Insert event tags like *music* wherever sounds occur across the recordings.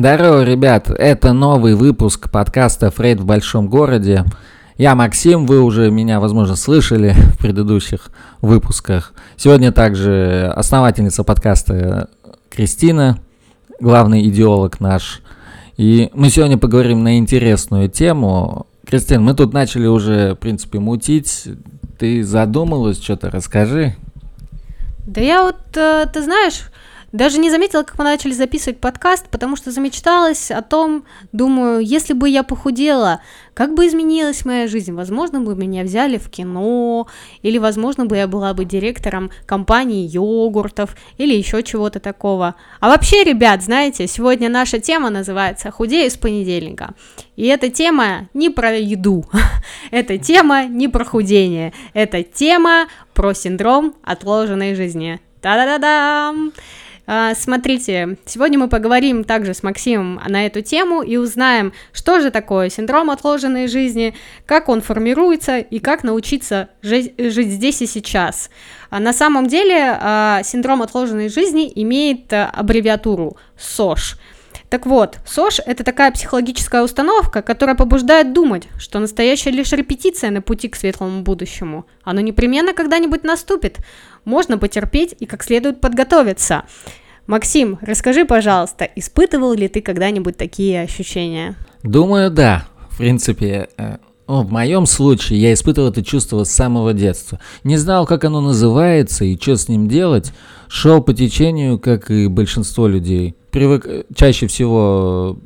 Здорово, ребят! Это новый выпуск подкаста «Фрейд в большом городе». Я Максим, вы уже меня, возможно, слышали в предыдущих выпусках. Сегодня также основательница подкаста Кристина, главный идеолог наш. И мы сегодня поговорим на интересную тему. Кристин, мы тут начали уже, в принципе, мутить. Ты задумалась, что-то расскажи. Да я вот, э, ты знаешь, даже не заметила, как мы начали записывать подкаст, потому что замечталась о том, думаю, если бы я похудела, как бы изменилась моя жизнь? Возможно, бы меня взяли в кино, или, возможно, бы я была бы директором компании йогуртов, или еще чего-то такого. А вообще, ребят, знаете, сегодня наша тема называется «Худею с понедельника». И эта тема не про еду, *laughs* эта тема не про худение, эта тема про синдром отложенной жизни. Та-да-да-дам! А, смотрите, сегодня мы поговорим также с Максимом на эту тему и узнаем, что же такое синдром отложенной жизни, как он формируется и как научиться жить, жить здесь и сейчас. А на самом деле а, синдром отложенной жизни имеет аббревиатуру СОЖ – так вот, СОЖ – это такая психологическая установка, которая побуждает думать, что настоящая лишь репетиция на пути к светлому будущему. Оно непременно когда-нибудь наступит. Можно потерпеть и как следует подготовиться. Максим, расскажи, пожалуйста, испытывал ли ты когда-нибудь такие ощущения? Думаю, да. В принципе, э, ну, в моем случае я испытывал это чувство с самого детства. Не знал, как оно называется и что с ним делать. Шел по течению, как и большинство людей. Привык, чаще всего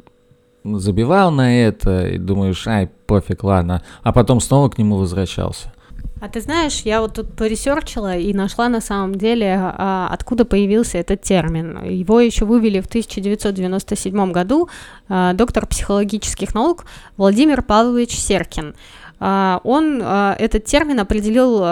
забивал на это и думаешь, ай, пофиг, ладно. А потом снова к нему возвращался. А ты знаешь, я вот тут поресерчила и нашла на самом деле, а, откуда появился этот термин. Его еще вывели в 1997 году а, доктор психологических наук Владимир Павлович Серкин. А, он этот термин определил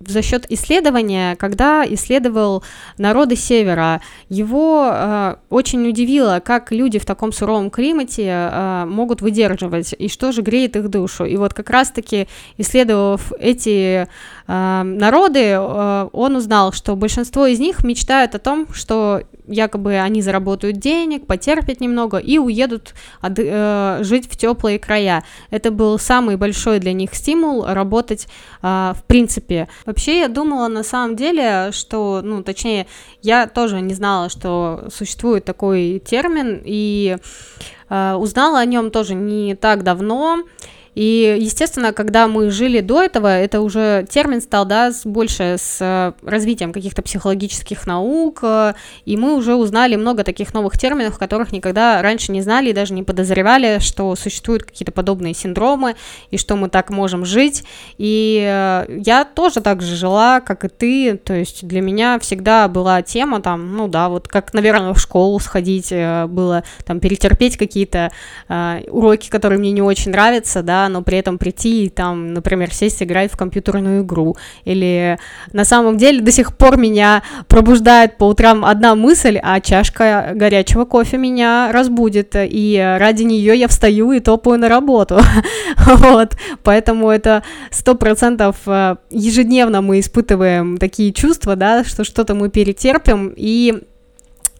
за счет исследования, когда исследовал народы Севера, его э, очень удивило, как люди в таком суровом климате э, могут выдерживать, и что же греет их душу. И вот как раз-таки, исследовав эти э, народы, э, он узнал, что большинство из них мечтают о том, что якобы они заработают денег, потерпят немного и уедут от, э, жить в теплые края. Это был самый большой для них стимул работать э, в принципе. Вообще я думала на самом деле, что, ну, точнее, я тоже не знала, что существует такой термин, и э, узнала о нем тоже не так давно. И, естественно, когда мы жили до этого, это уже термин стал, да, больше с э, развитием каких-то психологических наук, э, и мы уже узнали много таких новых терминов, которых никогда раньше не знали и даже не подозревали, что существуют какие-то подобные синдромы, и что мы так можем жить. И э, я тоже так же жила, как и ты, то есть для меня всегда была тема там, ну да, вот как, наверное, в школу сходить было, там, перетерпеть какие-то уроки, которые мне не очень нравятся, да, но при этом прийти и там, например, сесть играть в компьютерную игру. Или на самом деле до сих пор меня пробуждает по утрам одна мысль, а чашка горячего кофе меня разбудит, и ради нее я встаю и топаю на работу. *laughs* вот, поэтому это сто процентов э, ежедневно мы испытываем такие чувства, да, что что-то мы перетерпим, и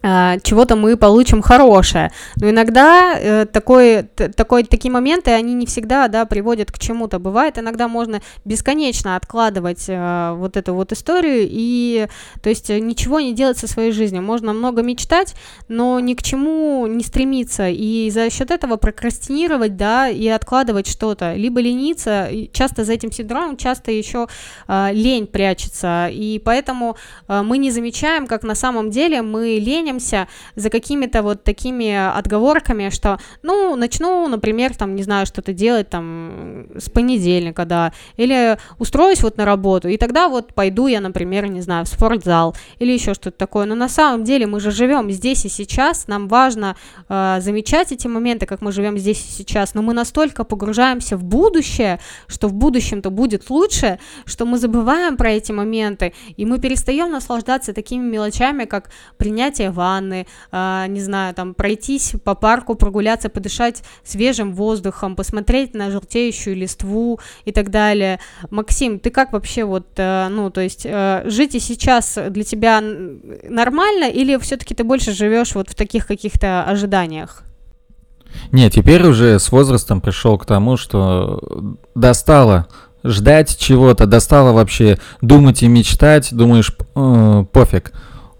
чего-то мы получим хорошее. Но иногда э, такой, такой, такие моменты, они не всегда да, приводят к чему-то. Бывает, иногда можно бесконечно откладывать э, вот эту вот историю и, то есть, ничего не делать со своей жизнью. Можно много мечтать, но ни к чему не стремиться. И за счет этого прокрастинировать, да, и откладывать что-то. Либо лениться, часто за этим синдромом, часто еще э, лень прячется. И поэтому э, мы не замечаем, как на самом деле мы лень гонимся за какими-то вот такими отговорками, что, ну, начну, например, там, не знаю, что-то делать там с понедельника, да, или устроюсь вот на работу, и тогда вот пойду я, например, не знаю, в спортзал или еще что-то такое. Но на самом деле мы же живем здесь и сейчас, нам важно э, замечать эти моменты, как мы живем здесь и сейчас, но мы настолько погружаемся в будущее, что в будущем-то будет лучше, что мы забываем про эти моменты, и мы перестаем наслаждаться такими мелочами, как принятие ванны, э, не знаю, там пройтись по парку, прогуляться, подышать свежим воздухом, посмотреть на желтеющую листву и так далее. Максим, ты как вообще вот, э, ну, то есть э, жить и сейчас для тебя нормально или все-таки ты больше живешь вот в таких каких-то ожиданиях? Не, теперь уже с возрастом пришел к тому, что достало ждать чего-то, достало вообще думать и мечтать, думаешь, э, пофиг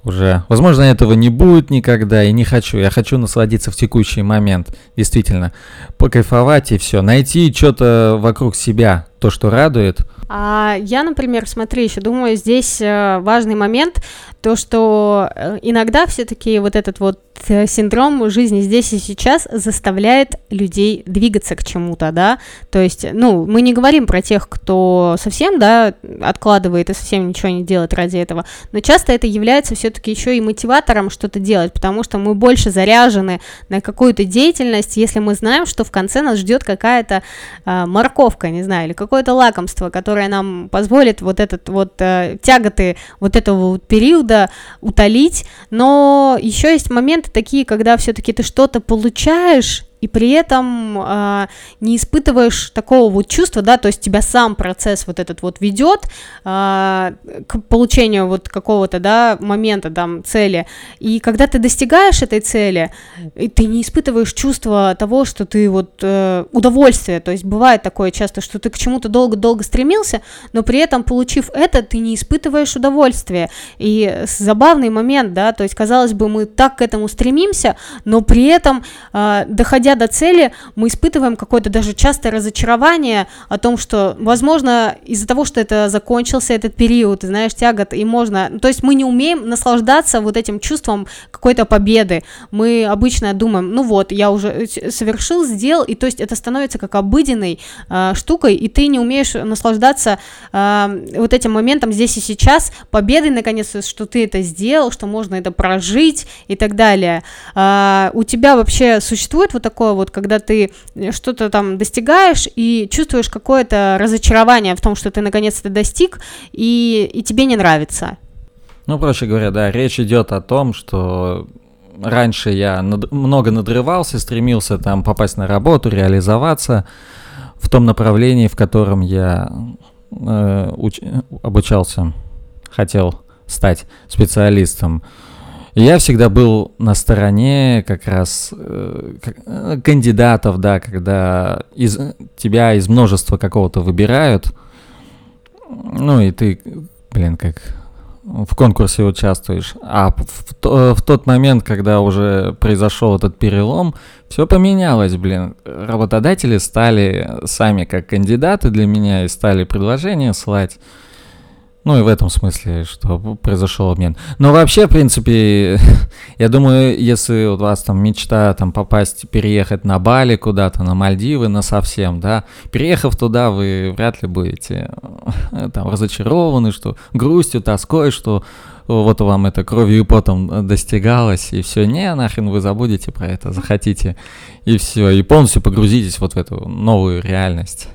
уже. Возможно, этого не будет никогда, и не хочу. Я хочу насладиться в текущий момент, действительно. Покайфовать и все. Найти что-то вокруг себя, то, что радует. А я, например, смотри, еще думаю, здесь э, важный момент, то, что э, иногда все-таки вот этот вот синдром жизни здесь и сейчас заставляет людей двигаться к чему-то, да, то есть, ну, мы не говорим про тех, кто совсем, да, откладывает и совсем ничего не делает ради этого, но часто это является все-таки еще и мотиватором что-то делать, потому что мы больше заряжены на какую-то деятельность, если мы знаем, что в конце нас ждет какая-то э, морковка, не знаю, или какое-то лакомство, которое нам позволит вот этот вот э, тяготы вот этого вот периода утолить, но еще есть момент такие, когда все-таки ты что-то получаешь, и при этом э, не испытываешь такого вот чувства, да, то есть тебя сам процесс вот этот вот ведет э, к получению вот какого-то, да, момента, там, цели, и когда ты достигаешь этой цели, ты не испытываешь чувство того, что ты вот э, удовольствие, то есть бывает такое часто, что ты к чему-то долго-долго стремился, но при этом, получив это, ты не испытываешь удовольствия, и забавный момент, да, то есть, казалось бы, мы так к этому стремимся, но при этом, э, доходя дойдя до цели, мы испытываем какое-то даже частое разочарование о том, что, возможно, из-за того, что это закончился этот период, знаешь, тягот, и можно... То есть мы не умеем наслаждаться вот этим чувством какой-то победы. Мы обычно думаем, ну вот, я уже совершил, сделал, и то есть это становится как обыденной э, штукой, и ты не умеешь наслаждаться э, вот этим моментом здесь и сейчас, победой, наконец, что ты это сделал, что можно это прожить и так далее. Э, у тебя вообще существует вот такой такое вот, когда ты что-то там достигаешь и чувствуешь какое-то разочарование в том, что ты наконец то достиг, и, и тебе не нравится. Ну, проще говоря, да, речь идет о том, что раньше я над, много надрывался, стремился там попасть на работу, реализоваться в том направлении, в котором я э, уч, обучался, хотел стать специалистом. Я всегда был на стороне как раз э, э, кандидатов, да, когда из тебя из множества какого-то выбирают, ну и ты, блин, как в конкурсе участвуешь. А в, в, в тот момент, когда уже произошел этот перелом, все поменялось, блин. Работодатели стали сами как кандидаты для меня и стали предложения слать. Ну и в этом смысле, что произошел обмен. Но вообще, в принципе, *laughs* я думаю, если у вас там мечта там попасть, переехать на Бали куда-то, на Мальдивы, на совсем, да, переехав туда, вы вряд ли будете э, там разочарованы, что грустью, тоской, что вот вам это кровью и потом достигалось, и все, не, нахрен вы забудете про это, захотите, и все, и полностью погрузитесь вот в эту новую реальность.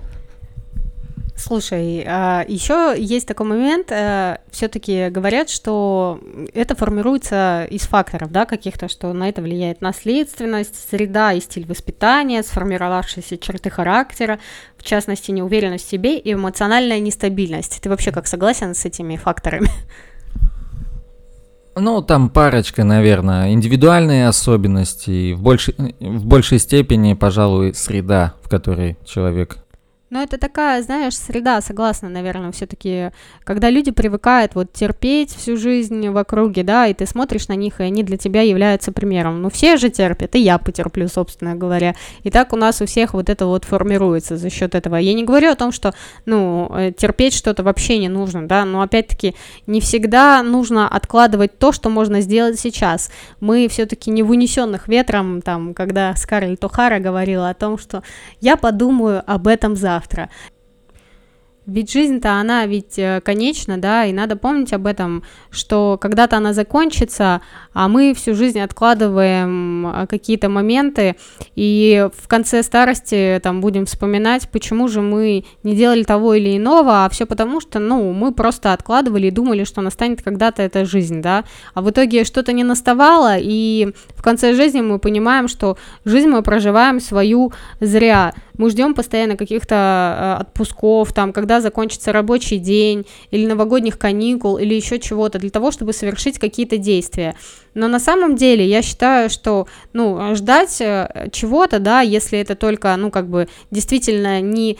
Слушай, а, еще есть такой момент, э, все-таки говорят, что это формируется из факторов, да, каких-то, что на это влияет наследственность, среда и стиль воспитания, сформировавшиеся черты характера, в частности, неуверенность в себе и эмоциональная нестабильность. Ты вообще как согласен с этими факторами? Ну, там парочка, наверное, индивидуальные особенности, в большей, в большей степени, пожалуй, среда, в которой человек но это такая, знаешь, среда, согласна, наверное, все-таки, когда люди привыкают вот терпеть всю жизнь в округе, да, и ты смотришь на них, и они для тебя являются примером. Ну, все же терпят, и я потерплю, собственно говоря. И так у нас у всех вот это вот формируется за счет этого. Я не говорю о том, что, ну, э, терпеть что-то вообще не нужно, да, но опять-таки не всегда нужно откладывать то, что можно сделать сейчас. Мы все-таки не в унесенных ветром, там, когда Скарлетт О'Хара говорила о том, что я подумаю об этом завтра завтра. Ведь жизнь-то она ведь э, конечна, да, и надо помнить об этом, что когда-то она закончится, а мы всю жизнь откладываем э, какие-то моменты, и в конце старости там будем вспоминать, почему же мы не делали того или иного, а все потому, что, ну, мы просто откладывали и думали, что настанет когда-то эта жизнь, да, а в итоге что-то не наставало, и в конце жизни мы понимаем, что жизнь мы проживаем свою зря, мы ждем постоянно каких-то э, отпусков, там, когда закончится рабочий день, или новогодних каникул, или еще чего-то, для того, чтобы совершить какие-то действия. Но на самом деле я считаю, что, ну, ждать э, чего-то, да, если это только, ну, как бы действительно не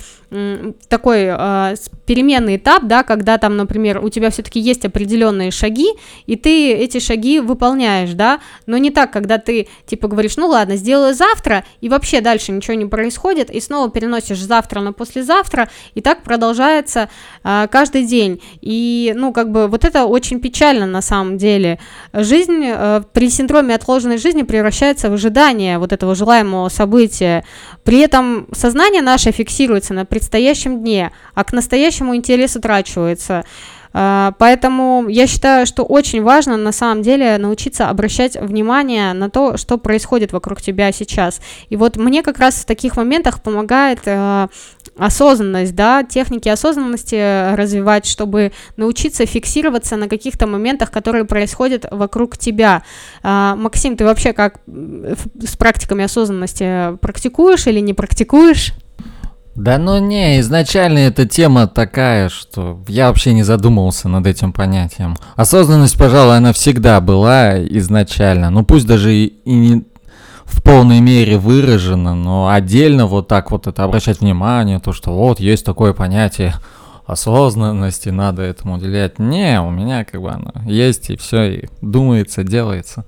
такой э, переменный этап, да, когда там, например, у тебя все-таки есть определенные шаги, и ты эти шаги выполняешь, да, но не так, когда ты, типа, говоришь, ну ладно, сделаю завтра, и вообще дальше ничего не происходит, и снова переносишь завтра на послезавтра, и так продолжается э, каждый день, и, ну, как бы, вот это очень печально на самом деле. Жизнь э, при синдроме отложенной жизни превращается в ожидание вот этого желаемого события, при этом сознание наше фиксируется на предстоящем дне, а к настоящему интерес утрачивается. А, поэтому я считаю, что очень важно на самом деле научиться обращать внимание на то, что происходит вокруг тебя сейчас. И вот мне как раз в таких моментах помогает э, осознанность, да, техники осознанности развивать, чтобы научиться фиксироваться на каких-то моментах, которые происходят вокруг тебя. А, Максим, ты вообще как с практиками осознанности практикуешь или не практикуешь? Да ну не, изначально эта тема такая, что я вообще не задумывался над этим понятием. Осознанность, пожалуй, она всегда была изначально. Ну пусть даже и, не в полной мере выражена, но отдельно вот так вот это обращать внимание, то, что вот есть такое понятие осознанности, надо этому уделять. Не, у меня как бы оно есть, и все, и думается, делается.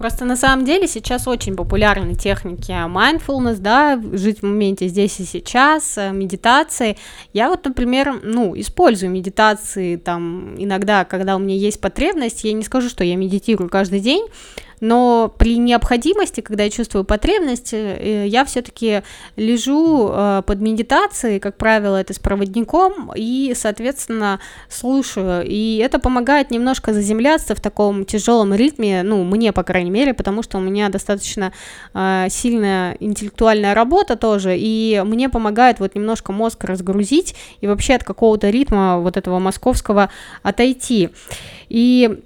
Просто на самом деле сейчас очень популярны техники mindfulness, да, жить в моменте здесь и сейчас, э, медитации. Я вот, например, ну, использую медитации там иногда, когда у меня есть потребность. Я не скажу, что я медитирую каждый день, но при необходимости, когда я чувствую потребность, э, я все-таки лежу э, под медитацией, как правило, это с проводником, и, соответственно, слушаю. И это помогает немножко заземляться в таком тяжелом ритме, ну, мне, по крайней мере, потому что у меня достаточно э, сильная интеллектуальная работа тоже, и мне помогает вот немножко мозг разгрузить и вообще от какого-то ритма вот этого московского отойти. И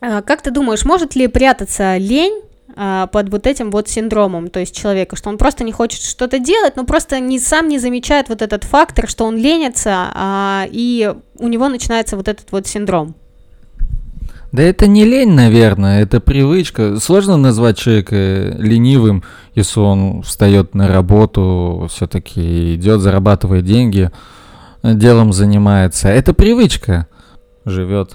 как ты думаешь, может ли прятаться лень а, под вот этим вот синдромом, то есть человека, что он просто не хочет что-то делать, но просто не, сам не замечает вот этот фактор, что он ленится, а, и у него начинается вот этот вот синдром. Да это не лень, наверное, это привычка. Сложно назвать человека ленивым, если он встает на работу, все-таки идет, зарабатывает деньги, делом занимается. Это привычка живет.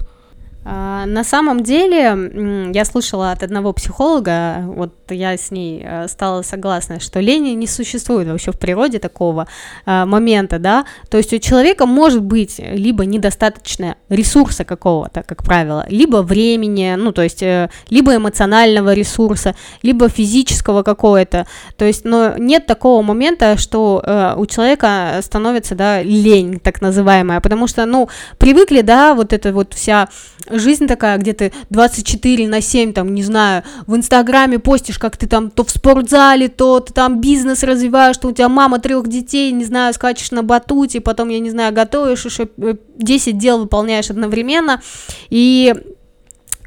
А, на самом деле, я слышала от одного психолога, вот я с ней э, стала согласна, что лени не существует вообще в природе такого а, момента, да, то есть у человека может быть либо недостаточно ресурса какого-то, как правило, либо времени, ну, то есть э, либо эмоционального ресурса, либо физического какого-то, то есть, но нет такого момента, что э, у человека становится, да, лень, так называемая, потому что, ну, привыкли, да, вот эта вот вся жизнь такая, где ты 24 на 7, там, не знаю, в Инстаграме постишь, как ты там то в спортзале, то ты там бизнес развиваешь, что у тебя мама трех детей, не знаю, скачешь на батуте, потом, я не знаю, готовишь еще 10 э, дел выполняешь одновременно, и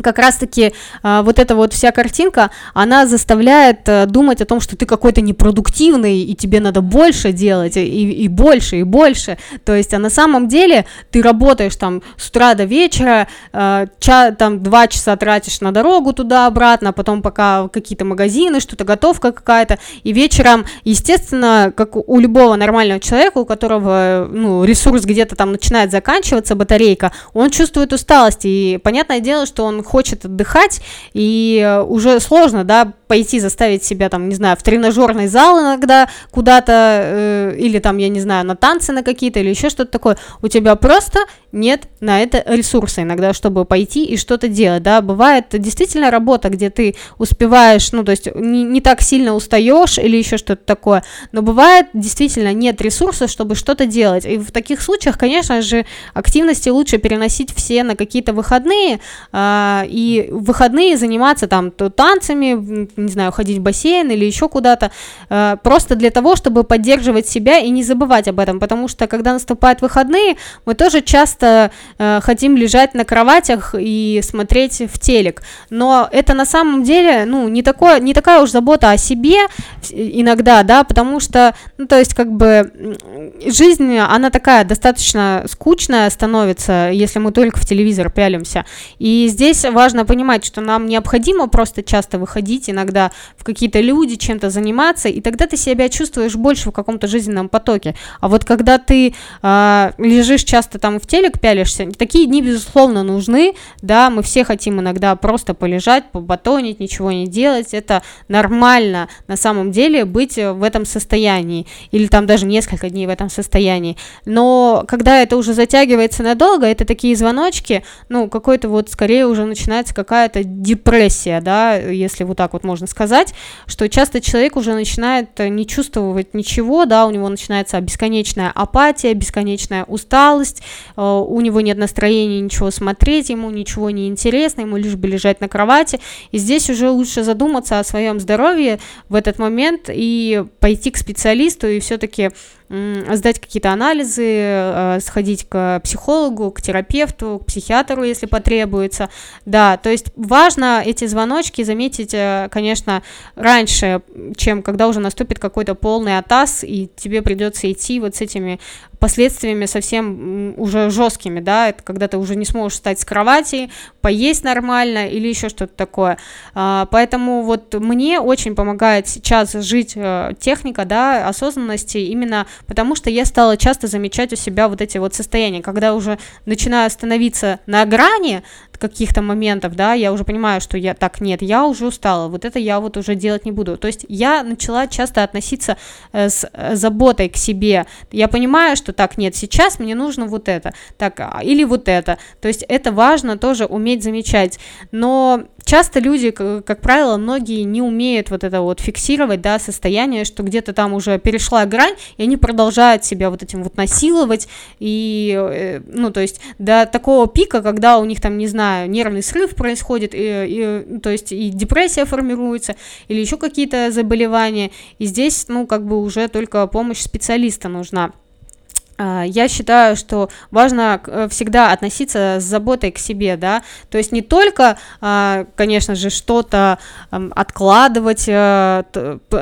как раз-таки а, вот эта вот вся картинка, она заставляет а, думать о том, что ты какой-то непродуктивный, и тебе надо больше делать, и, и больше, и больше. То есть, а на самом деле ты работаешь там с утра до вечера, а, ча, там два часа тратишь на дорогу туда-обратно, потом пока какие-то магазины, что-то готовка какая-то, и вечером, естественно, как у любого нормального человека, у которого, ну, ресурс где-то там начинает заканчиваться, батарейка, он чувствует усталость, и понятное дело, что он хочет отдыхать, и уже сложно, да, пойти заставить себя, там, не знаю, в тренажерный зал иногда куда-то, э, или там, я не знаю, на танцы на какие-то, или еще что-то такое. У тебя просто нет на это ресурса иногда, чтобы пойти и что-то делать, да. Бывает действительно работа, где ты успеваешь, ну, то есть не, не так сильно устаешь или еще что-то такое, но бывает действительно нет ресурса, чтобы что-то делать. И в таких случаях, конечно же, активности лучше переносить все на какие-то выходные, э, и в выходные заниматься там то танцами, не знаю, ходить в бассейн или еще куда-то, э, просто для того, чтобы поддерживать себя и не забывать об этом, потому что когда наступают выходные, мы тоже часто э, хотим лежать на кроватях и смотреть в телек, но это на самом деле, ну, не, такое, не такая уж забота о себе иногда, да, потому что, ну, то есть, как бы, жизнь, она такая достаточно скучная становится, если мы только в телевизор пялимся, и здесь важно понимать, что нам необходимо просто часто выходить иногда в какие-то люди, чем-то заниматься, и тогда ты себя чувствуешь больше в каком-то жизненном потоке. А вот когда ты э, лежишь часто там в телек пялишься, такие дни, безусловно, нужны, да, мы все хотим иногда просто полежать, побатонить, ничего не делать, это нормально на самом деле быть в этом состоянии, или там даже несколько дней в этом состоянии, но когда это уже затягивается надолго, это такие звоночки, ну, какой-то вот скорее уже начинается какая-то депрессия, да, если вот так вот можно сказать, что часто человек уже начинает не чувствовать ничего, да, у него начинается бесконечная апатия, бесконечная усталость, э, у него нет настроения ничего смотреть, ему ничего не интересно, ему лишь бы лежать на кровати, и здесь уже лучше задуматься о своем здоровье в этот момент и пойти к специалисту и все-таки сдать какие-то анализы, э, сходить к психологу, к терапевту, к психиатру, если потребуется. Да, то есть важно эти звоночки заметить, э, конечно, раньше, чем когда уже наступит какой-то полный атас, и тебе придется идти вот с этими последствиями совсем уже жесткими, да, это когда ты уже не сможешь встать с кровати, поесть нормально или еще что-то такое. А, поэтому вот мне очень помогает сейчас жить э, техника, да, осознанности, именно потому что я стала часто замечать у себя вот эти вот состояния, когда уже начинаю становиться на грани, каких-то моментов, да, я уже понимаю, что я так нет, я уже устала, вот это я вот уже делать не буду. То есть я начала часто относиться э, с э, заботой к себе. Я понимаю, что так нет, сейчас мне нужно вот это, так а, или вот это. То есть это важно тоже уметь замечать. Но часто люди, как правило, многие не умеют вот это вот фиксировать, да, состояние, что где-то там уже перешла грань, и они продолжают себя вот этим вот насиловать, и, э, ну, то есть до такого пика, когда у них там, не знаю, нервный срыв происходит, и, и, то есть и депрессия формируется, или еще какие-то заболевания, и здесь, ну, как бы уже только помощь специалиста нужна. А, я считаю, что важно э, всегда относиться с заботой к себе, да, то есть не только, а, конечно же, что-то откладывать э,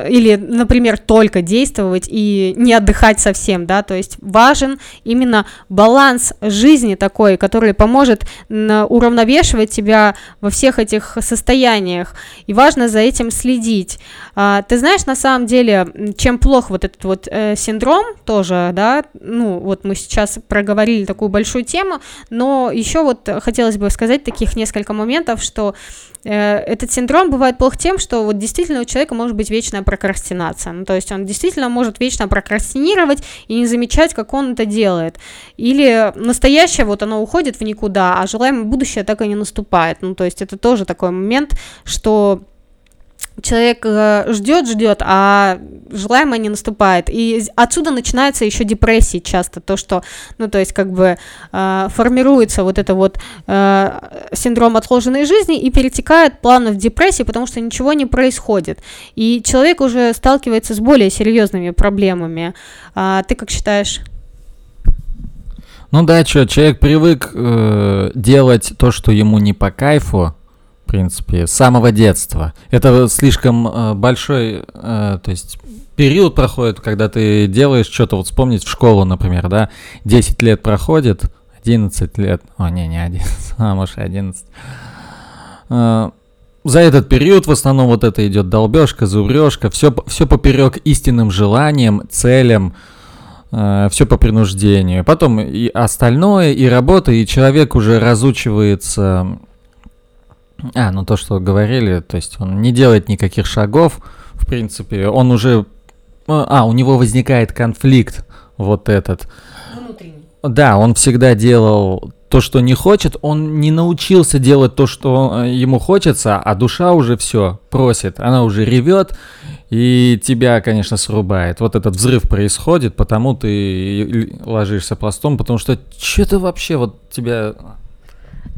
или, например, только действовать и не отдыхать совсем, да, то есть важен именно баланс жизни такой, который поможет уравновешивать тебя во всех этих состояниях, и важно за этим следить. А, ты знаешь, на самом деле, чем плох вот этот вот э, синдром тоже, да, ну, ну, вот мы сейчас проговорили такую большую тему, но еще вот хотелось бы сказать таких несколько моментов, что э, этот синдром бывает плох тем, что вот действительно у человека может быть вечная прокрастинация, ну, то есть он действительно может вечно прокрастинировать и не замечать, как он это делает, или настоящее вот оно уходит в никуда, а желаемое будущее так и не наступает, ну, то есть это тоже такой момент, что человек э, ждет, ждет, а желаемое не наступает. И отсюда начинается еще депрессия часто, то, что, ну, то есть, как бы э, формируется вот это вот э, синдром отложенной жизни и перетекает плавно в депрессию, потому что ничего не происходит. И человек уже сталкивается с более серьезными проблемами. А, ты как считаешь? Ну да, что, человек привык э, делать то, что ему не по кайфу, в принципе, с самого детства. Это слишком э, большой, э, то есть период проходит, когда ты делаешь что-то, вот вспомнить в школу, например, да, 10 лет проходит, 11 лет, о, не, не 11, *laughs* а, может, 11. Э, за этот период в основном вот это идет долбежка, зубрежка, все, все поперек истинным желаниям, целям, э, все по принуждению. Потом и остальное, и работа, и человек уже разучивается а, ну то, что говорили, то есть он не делает никаких шагов, в принципе, он уже... А, у него возникает конфликт вот этот. Внутренний. Да, он всегда делал то, что не хочет, он не научился делать то, что э, ему хочется, а душа уже все просит, она уже ревет, и тебя, конечно, срубает. Вот этот взрыв происходит, потому ты ложишься пластом, потому что что-то вообще вот тебя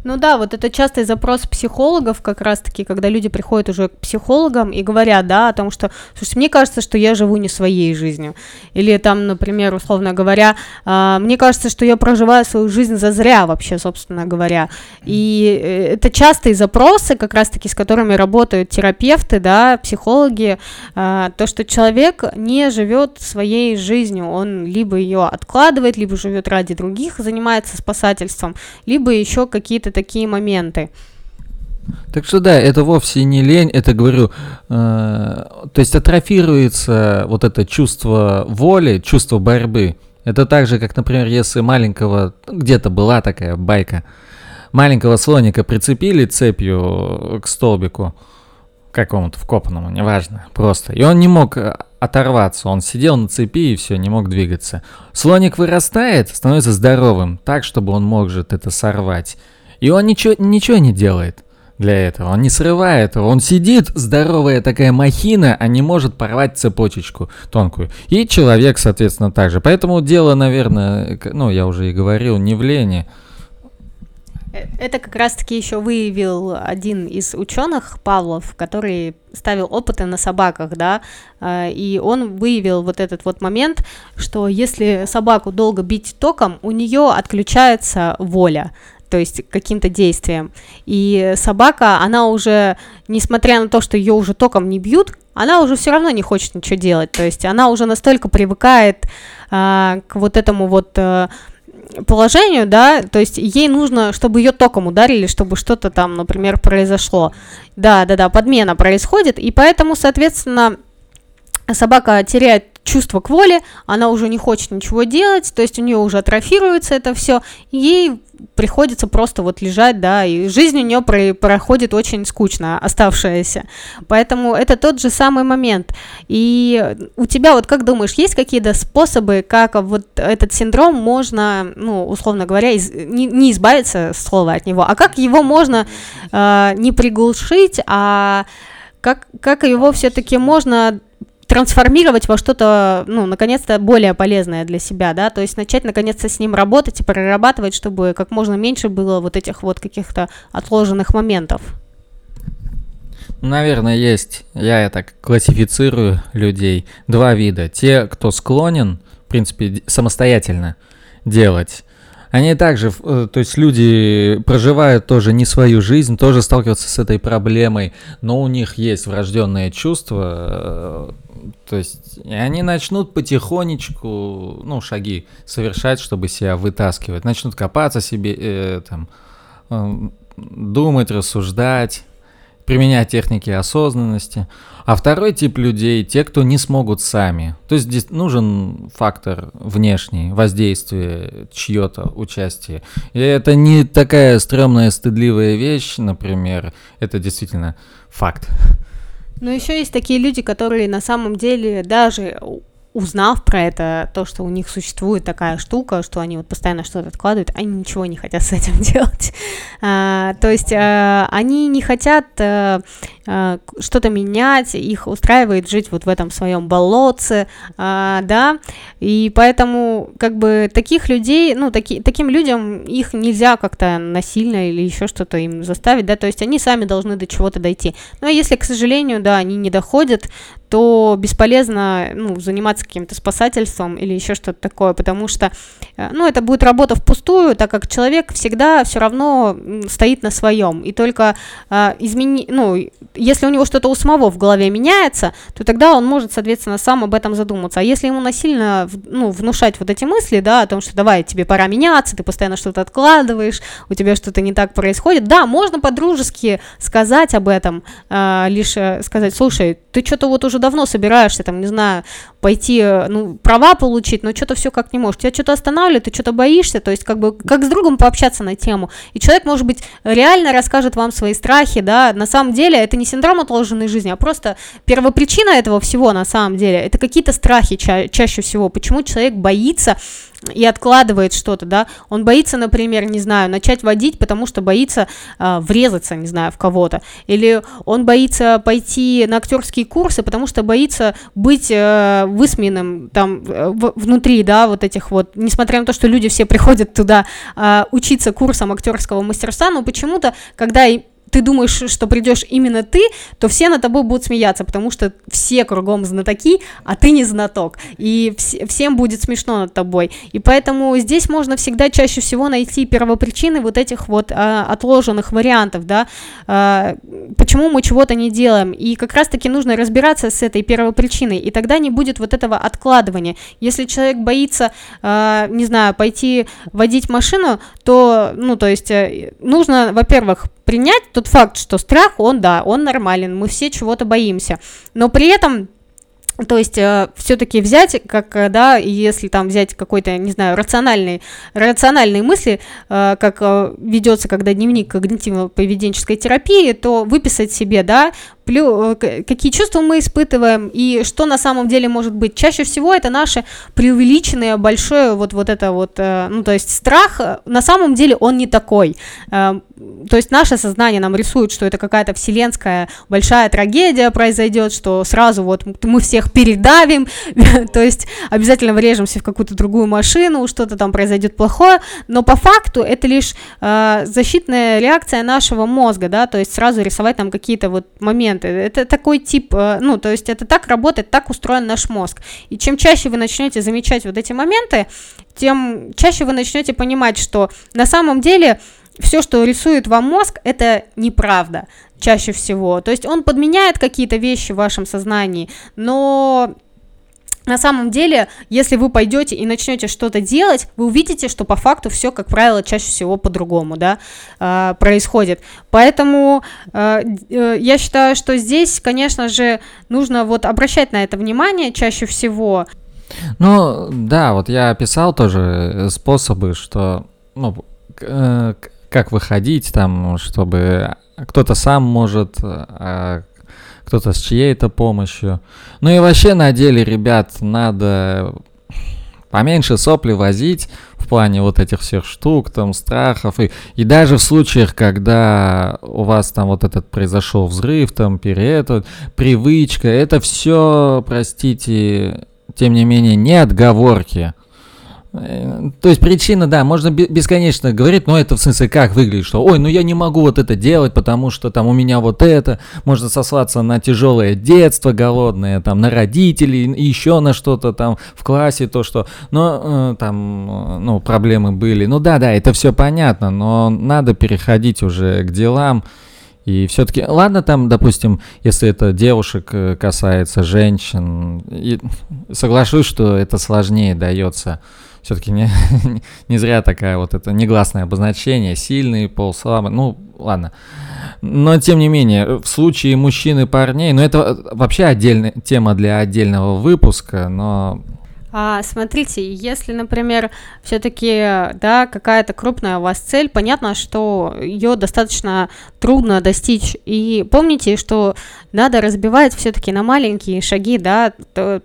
ну да, вот это частый запрос психологов как раз-таки, когда люди приходят уже к психологам и говорят, да, о том, что, слушайте, мне кажется, что я живу не своей жизнью. Или там, например, условно говоря, э, мне кажется, что я проживаю свою жизнь зазря вообще, собственно говоря. И э, это частые запросы, как раз-таки, с которыми работают терапевты, да, психологи, э, то, что человек не живет своей жизнью, он либо ее откладывает, либо живет ради других, занимается спасательством, либо еще какие-то такие моменты. Так что да, это вовсе не лень, это говорю, э, то есть атрофируется вот это чувство воли, чувство борьбы. Это так же, как, например, если маленького, где-то была такая байка, маленького слоника прицепили цепью к столбику, какому-то вкопанному, неважно, просто. И он не мог э, оторваться, он сидел на цепи и все, не мог двигаться. Слоник вырастает, становится здоровым, так, чтобы он мог же это сорвать. И он ничего, ничего не делает для этого. Он не срывает его. Он сидит, здоровая такая махина, а не может порвать цепочечку тонкую. И человек, соответственно, также. Поэтому дело, наверное, ну, я уже и говорил, не в лени. Э, это как раз-таки еще выявил один из ученых, Павлов, который ставил опыты на собаках, да, э, и он выявил вот этот вот момент, что если собаку долго бить током, у нее отключается воля, то есть каким-то действием. И собака, она уже, несмотря на то, что ее уже током не бьют, она уже все равно не хочет ничего делать. То есть она уже настолько привыкает а, к вот этому вот а, положению, да, то есть ей нужно, чтобы ее током ударили, чтобы что-то там, например, произошло. Да, да, да, подмена происходит, и поэтому, соответственно, собака теряет чувство к воле, она уже не хочет ничего делать, то есть у нее уже атрофируется это все, ей приходится просто вот лежать, да, и жизнь у нее про проходит очень скучно, оставшаяся. Поэтому это тот же самый момент. И у тебя вот как думаешь, есть какие-то способы, как вот этот синдром можно, ну, условно говоря, из, не, не избавиться слова от него, а как его можно э, не приглушить, а как, как его все-таки можно трансформировать во что-то, ну, наконец-то более полезное для себя, да, то есть начать наконец-то с ним работать и прорабатывать, чтобы как можно меньше было вот этих вот каких-то отложенных моментов. Наверное, есть, я так классифицирую людей, два вида. Те, кто склонен, в принципе, самостоятельно делать они также, э, то есть люди проживают тоже не свою жизнь, тоже сталкиваются с этой проблемой, но у них есть врожденное чувство, э, то есть они начнут потихонечку, ну, шаги совершать, чтобы себя вытаскивать, начнут копаться себе, э, там, э, думать, рассуждать, применять техники осознанности. А второй тип людей, те, кто не смогут сами. То есть здесь нужен фактор внешний, воздействие, чье-то участие. И это не такая стрёмная, стыдливая вещь, например. Это действительно факт. Но еще есть такие люди, которые на самом деле даже узнав про это, то, что у них существует такая штука, что они вот постоянно что-то откладывают, они ничего не хотят с этим *laughs* делать. А, то есть а, они не хотят а, а, что-то менять, их устраивает жить вот в этом своем болотце, а, да, и поэтому как бы таких людей, ну, таки, таким людям их нельзя как-то насильно или еще что-то им заставить, да, то есть они сами должны до чего-то дойти. Но если, к сожалению, да, они не доходят, то бесполезно ну, заниматься каким-то спасательством или еще что-то такое, потому что э, ну, это будет работа впустую, так как человек всегда все равно стоит на своем. И только э, измени... ну, если у него что-то у самого в голове меняется, то тогда он может, соответственно, сам об этом задуматься. А если ему насильно ну, внушать вот эти мысли, да, о том, что давай, тебе пора меняться, ты постоянно что-то откладываешь, у тебя что-то не так происходит, да, можно по-дружески сказать об этом, э, лишь э, сказать, слушай, ты что-то вот уже уже давно собираешься, там, не знаю, пойти, э, ну, права получить, но что-то все как не можешь. Тебя что-то останавливает, ты что-то боишься, то есть как бы как с другом пообщаться на тему. И человек, может быть, реально расскажет вам свои страхи, да, на самом деле это не синдром отложенной жизни, а просто первопричина этого всего на самом деле, это какие-то страхи ча- чаще всего, почему человек боится и откладывает что-то, да, он боится, например, не знаю, начать водить, потому что боится э, врезаться, не знаю, в кого-то, или он боится пойти на актерские курсы, потому что боится быть э, высмеянным там э, в, внутри, да, вот этих вот, несмотря на то, что люди все приходят туда э, учиться курсам актерского мастерства, но почему-то, когда ты думаешь, что придешь именно ты, то все над тобой будут смеяться, потому что все кругом знатоки, а ты не знаток. И вс- всем будет смешно над тобой. И поэтому здесь можно всегда чаще всего найти первопричины вот этих вот а, отложенных вариантов, да, а, почему мы чего-то не делаем. И как раз-таки нужно разбираться с этой первопричиной, и тогда не будет вот этого откладывания. Если человек боится, а, не знаю, пойти водить машину, то, ну, то есть э, нужно, во-первых, принять тот факт, что страх, он, да, он нормален, мы все чего-то боимся, но при этом то есть э, все-таки взять, как, э, да, если там взять какой-то, не знаю, рациональный, рациональные мысли, э, как э, ведется, когда дневник когнитивно-поведенческой терапии, то выписать себе, да, плю, э, какие чувства мы испытываем и что на самом деле может быть. Чаще всего это наше преувеличенное большое вот, вот это вот, э, ну то есть страх, на самом деле он не такой. Э, то есть наше сознание нам рисует, что это какая-то вселенская большая трагедия произойдет, что сразу вот мы всех передавим, *laughs* то есть обязательно врежемся в какую-то другую машину, что-то там произойдет плохое, но по факту это лишь защитная реакция нашего мозга, да, то есть сразу рисовать там какие-то вот моменты моменты. Это такой тип, э, ну, то есть это так работает, так устроен наш мозг. И чем чаще вы начнете замечать вот эти моменты, тем чаще вы начнете понимать, что на самом деле все, что рисует вам мозг, это неправда чаще всего. То есть он подменяет какие-то вещи в вашем сознании, но на самом деле, если вы пойдете и начнете что-то делать, вы увидите, что по факту все, как правило, чаще всего по-другому, да, э, происходит. Поэтому э, э, я считаю, что здесь, конечно же, нужно вот обращать на это внимание чаще всего. Ну, да, вот я описал тоже способы, что, ну, э, как выходить там, чтобы кто-то сам может, а кто-то с чьей-то помощью. Ну и вообще на деле, ребят, надо поменьше сопли возить в плане вот этих всех штук, там, страхов. И, и даже в случаях, когда у вас там вот этот произошел взрыв, там, перед, привычка, это все, простите, тем не менее, не отговорки. Э, то есть причина, да, можно бесконечно говорить, но это в смысле как выглядит, что ой, ну я не могу вот это делать, потому что там у меня вот это, можно сослаться на тяжелое детство голодное, там на родителей, еще на что-то там в классе, то что, но э, там, э, ну, проблемы были. Ну да, да, это все понятно, но надо переходить уже к делам. И все-таки, ладно, там, допустим, если это девушек касается, женщин, соглашусь, что это сложнее дается все-таки не, *laughs* не зря такая вот это негласное обозначение, сильный пол, слабый, ну ладно. Но тем не менее, в случае мужчин и парней, ну это вообще отдельная тема для отдельного выпуска, но а, смотрите, если, например, все-таки, да, какая-то крупная у вас цель, понятно, что ее достаточно трудно достичь. И помните, что надо разбивать все-таки на маленькие шаги, да,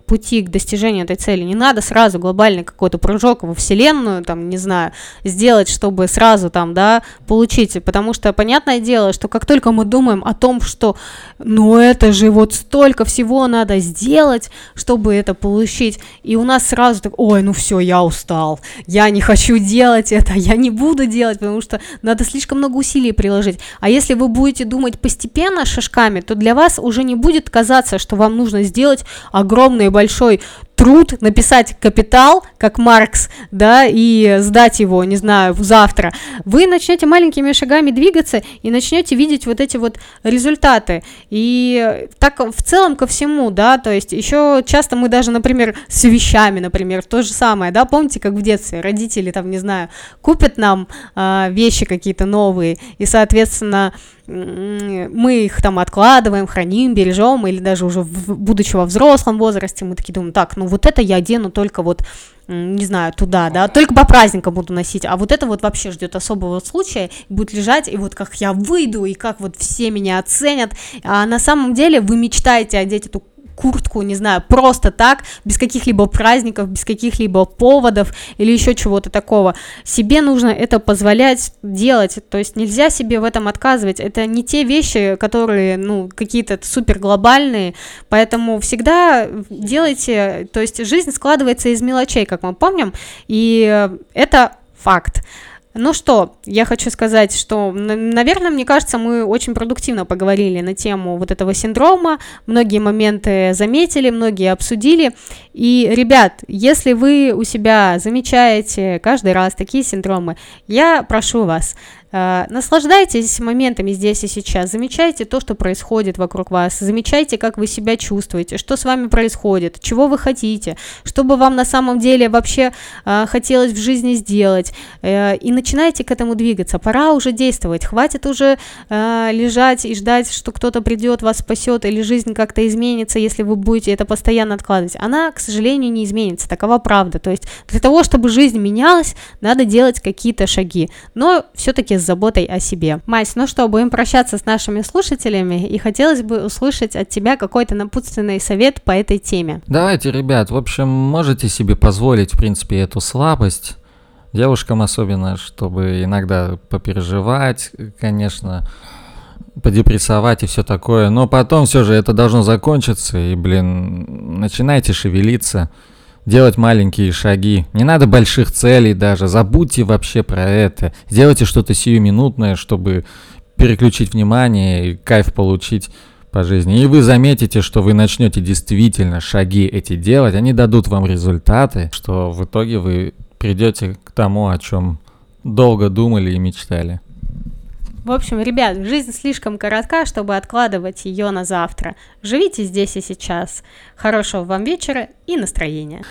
пути к достижению этой цели. Не надо сразу глобальный какой-то прыжок во Вселенную, там, не знаю, сделать, чтобы сразу там, да, получить. Потому что, понятное дело, что как только мы думаем о том, что, ну, это же вот столько всего надо сделать, чтобы это получить, и у нас сразу так, ой, ну все, я устал, я не хочу делать это, я не буду делать, потому что надо слишком много усилий приложить. А если вы будете думать постепенно шажками, то для вас уже не будет казаться, что вам нужно сделать огромный большой труд, написать капитал, как Маркс, да, и сдать его, не знаю, завтра, вы начнете маленькими шагами двигаться и начнете видеть вот эти вот результаты. И так в целом ко всему, да, то есть еще часто мы даже, например, с вещами, например, то же самое, да, помните, как в детстве родители там, не знаю, купят нам э, вещи какие-то новые, и, соответственно, мы их там откладываем, храним, бережем, или даже уже в, будучи во взрослом возрасте, мы такие думаем, так, ну вот это я одену только вот, не знаю, туда, да, только по праздникам буду носить, а вот это вот вообще ждет особого случая, будет лежать, и вот как я выйду, и как вот все меня оценят, а на самом деле вы мечтаете одеть эту куртку, не знаю, просто так, без каких-либо праздников, без каких-либо поводов или еще чего-то такого. Себе нужно это позволять делать, то есть нельзя себе в этом отказывать. Это не те вещи, которые, ну, какие-то супер глобальные, поэтому всегда делайте, то есть жизнь складывается из мелочей, как мы помним, и это факт. Ну что, я хочу сказать, что, наверное, мне кажется, мы очень продуктивно поговорили на тему вот этого синдрома, многие моменты заметили, многие обсудили. И, ребят, если вы у себя замечаете каждый раз такие синдромы, я прошу вас, наслаждайтесь моментами здесь и сейчас, замечайте то, что происходит вокруг вас, замечайте, как вы себя чувствуете, что с вами происходит, чего вы хотите, что бы вам на самом деле вообще э, хотелось в жизни сделать, э, и начинайте к этому двигаться. Пора уже действовать, хватит уже э, лежать и ждать, что кто-то придет, вас спасет, или жизнь как-то изменится, если вы будете это постоянно откладывать. Она, к сожалению, не изменится, такова правда. То есть для того, чтобы жизнь менялась, надо делать какие-то шаги, но все-таки с заботой о себе. Мась, ну что, будем прощаться с нашими слушателями, и хотелось бы услышать от тебя какой-то напутственный совет по этой теме. Давайте, ребят, в общем, можете себе позволить, в принципе, эту слабость, девушкам особенно, чтобы иногда попереживать, конечно, подепрессовать и все такое. Но потом все же это должно закончиться, и, блин, начинайте шевелиться, делать маленькие шаги. Не надо больших целей даже, забудьте вообще про это. Сделайте что-то сиюминутное, чтобы переключить внимание и кайф получить по жизни. И вы заметите, что вы начнете действительно шаги эти делать, они дадут вам результаты, что в итоге вы придете к тому, о чем долго думали и мечтали. В общем, ребят, жизнь слишком коротка, чтобы откладывать ее на завтра. Живите здесь и сейчас. Хорошего вам вечера и настроения.